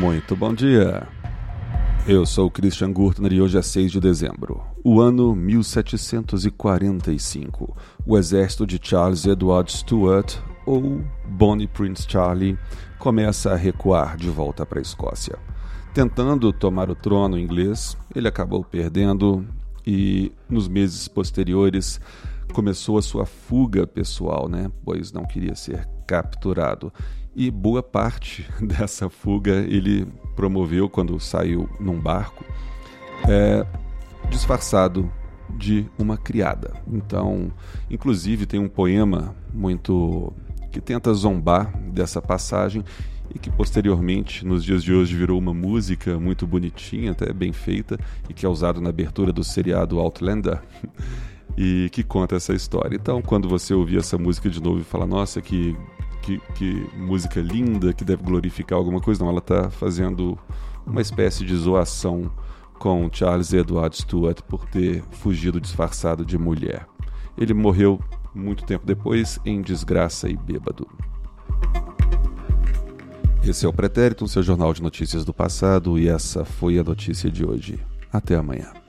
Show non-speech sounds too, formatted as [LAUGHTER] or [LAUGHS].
muito bom dia. Eu sou Christian Gurtner e hoje é 6 de dezembro. O ano 1745. O exército de Charles Edward Stuart, ou Bonnie Prince Charlie, começa a recuar de volta para a Escócia. Tentando tomar o trono inglês, ele acabou perdendo e nos meses posteriores começou a sua fuga pessoal, né? Pois não queria ser capturado. E boa parte [LAUGHS] dessa fuga ele promoveu quando saiu num barco, é, disfarçado de uma criada. Então, inclusive tem um poema muito que tenta zombar dessa passagem e que posteriormente, nos dias de hoje, virou uma música muito bonitinha, até bem feita, e que é usado na abertura do seriado Outlander. [LAUGHS] e que conta essa história. Então, quando você ouvir essa música de novo e falar, nossa, que, que, que música linda, que deve glorificar alguma coisa, não, ela está fazendo uma espécie de zoação com Charles Edward Stuart por ter fugido disfarçado de mulher. Ele morreu muito tempo depois em desgraça e bêbado. Esse é o Pretérito, seu jornal de notícias do passado, e essa foi a notícia de hoje. Até amanhã.